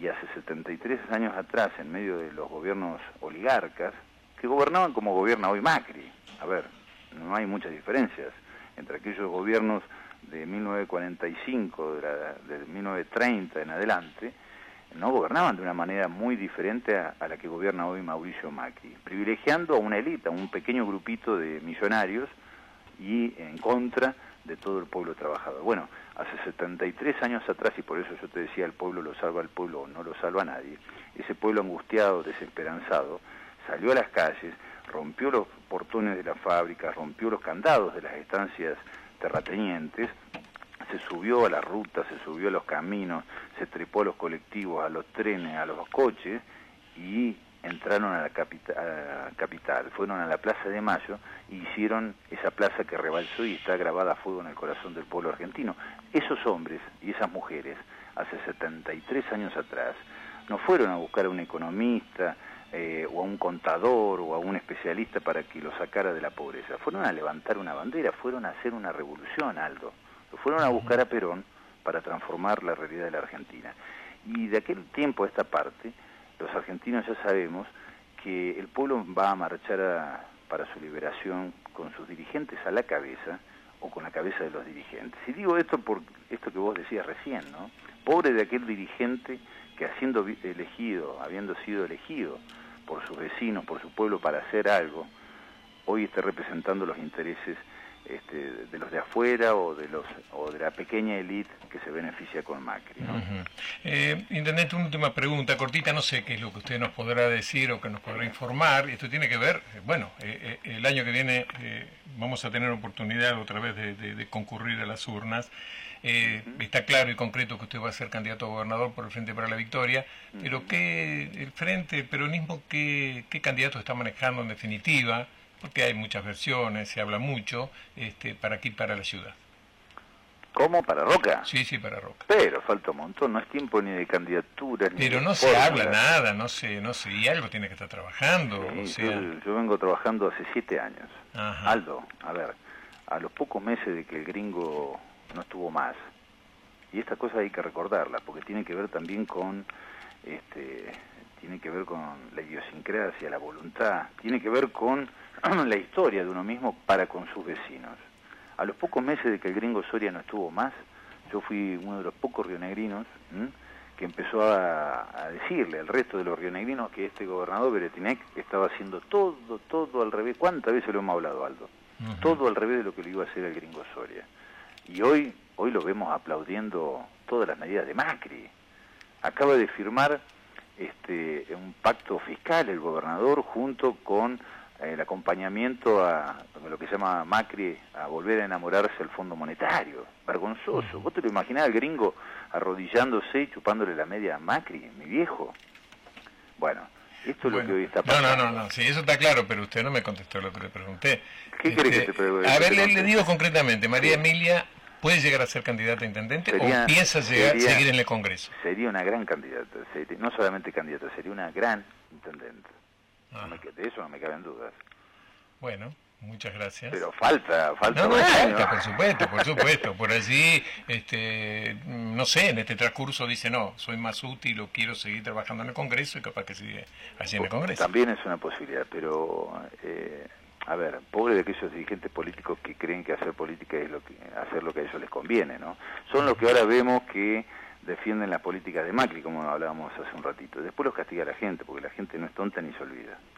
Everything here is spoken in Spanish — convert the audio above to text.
y hace 73 años atrás, en medio de los gobiernos oligarcas, que gobernaban como gobierna hoy Macri. A ver, no hay muchas diferencias entre aquellos gobiernos de 1945, de, de 1930 en adelante, no gobernaban de una manera muy diferente a, la que gobierna hoy Mauricio Macri, privilegiando a una élite, a un pequeño grupito de millonarios y en contra de todo el pueblo trabajador. Bueno, hace 73 años atrás, y por eso yo te decía, el pueblo lo salva al pueblo o no lo salva a nadie, ese pueblo angustiado, desesperanzado, salió a las calles, rompió los portones de las fábricas, rompió los candados de las estancias terratenientes, se subió a la ruta, se subió a los caminos, se trepó a los colectivos, a los trenes, a los coches y entraron a la capital, fueron a la Plaza de Mayo y hicieron esa plaza que rebalsó y está grabada a fuego en el corazón del pueblo argentino. Esos hombres y esas mujeres, hace 73 años atrás, no fueron a buscar a un economista eh, o a un contador o a un especialista para que lo sacara de la pobreza, fueron a levantar una bandera, fueron a hacer una revolución, Aldo. Lo fueron a buscar a Perón para transformar la realidad de la Argentina. Y de aquel tiempo a esta parte, los argentinos ya sabemos que el pueblo va a marchar para su liberación con sus dirigentes a la cabeza o con la cabeza de los dirigentes. Y digo esto por esto que vos decías recién, ¿no? Pobre de aquel dirigente que haciendo elegido, habiendo sido elegido por sus vecinos, por su pueblo para hacer algo, hoy esté representando los intereses este, de los de afuera o de los o de la pequeña élite que se beneficia con Macri. ¿no? Eh, intendente, una última pregunta cortita, no sé qué es lo que usted nos podrá decir o que nos podrá informar. Esto tiene que ver, eh, bueno, eh, el año que viene vamos a tener oportunidad otra vez de, concurrir a las urnas. Está claro y concreto que usted va a ser candidato a gobernador por el Frente para la Victoria, pero ¿qué, el Frente, el peronismo, qué, qué candidato está manejando en definitiva? Porque hay muchas versiones, se habla mucho, este, para aquí, para la ciudad. ¿Cómo? ¿Para Roca? Sí, sí, para Roca. Pero falta un montón, no es tiempo ni de candidaturas. Pero no se habla nada, no sé, no sé, y algo tiene que estar trabajando. yo, vengo trabajando hace siete años. Aldo, a ver, a los pocos meses de que el gringo no estuvo más, y esta cosa hay que recordarla, porque tiene que ver también con este, tiene que ver con la idiosincrasia, la voluntad, tiene que ver con la historia de uno mismo para con sus vecinos. A los pocos meses de que el gringo Soria no estuvo más, yo fui uno de los pocos rionegrinos que empezó a, decirle al resto de los rionegrinos que este gobernador Beretinec estaba haciendo todo, todo al revés. ¿Cuántas veces lo hemos hablado, Aldo? Todo al revés de lo que le iba a hacer el gringo Soria. Y hoy, hoy lo vemos aplaudiendo todas las medidas de Macri. Acaba de firmar este, un pacto fiscal el gobernador junto con el acompañamiento a, lo que se llama Macri a volver a enamorarse del Fondo Monetario. Vergonzoso. ¿Vos te lo imaginás al gringo arrodillándose y chupándole la media a Macri, mi viejo? Bueno, esto es lo que hoy está pasando. No, no, no, sí, eso está claro, pero usted no me contestó lo que le pregunté. ¿Qué este, que te pregunte? A ver, le, digo concretamente, María Emilia ¿Puede llegar a ser candidata a intendente o piensa llegar, seguir en el Congreso? Sería una gran candidata, no solamente candidata, sería una gran intendente. Ah. de eso no me caben dudas. Bueno, muchas gracias. Pero falta, falta. No, no, falta, por supuesto, por supuesto. Por allí, este, no sé, en este transcurso dice, no, soy más útil o quiero seguir trabajando en el Congreso y capaz que sigue allí en el Congreso. También es una posibilidad, pero... Eh, a ver, pobre de aquellos dirigentes políticos que creen que hacer política es lo que, hacer lo que a ellos les conviene, ¿no? Son los que ahora vemos que defienden la política de Macri, como hablábamos hace un ratito. Después los castiga la gente, porque la gente no es tonta ni se olvida.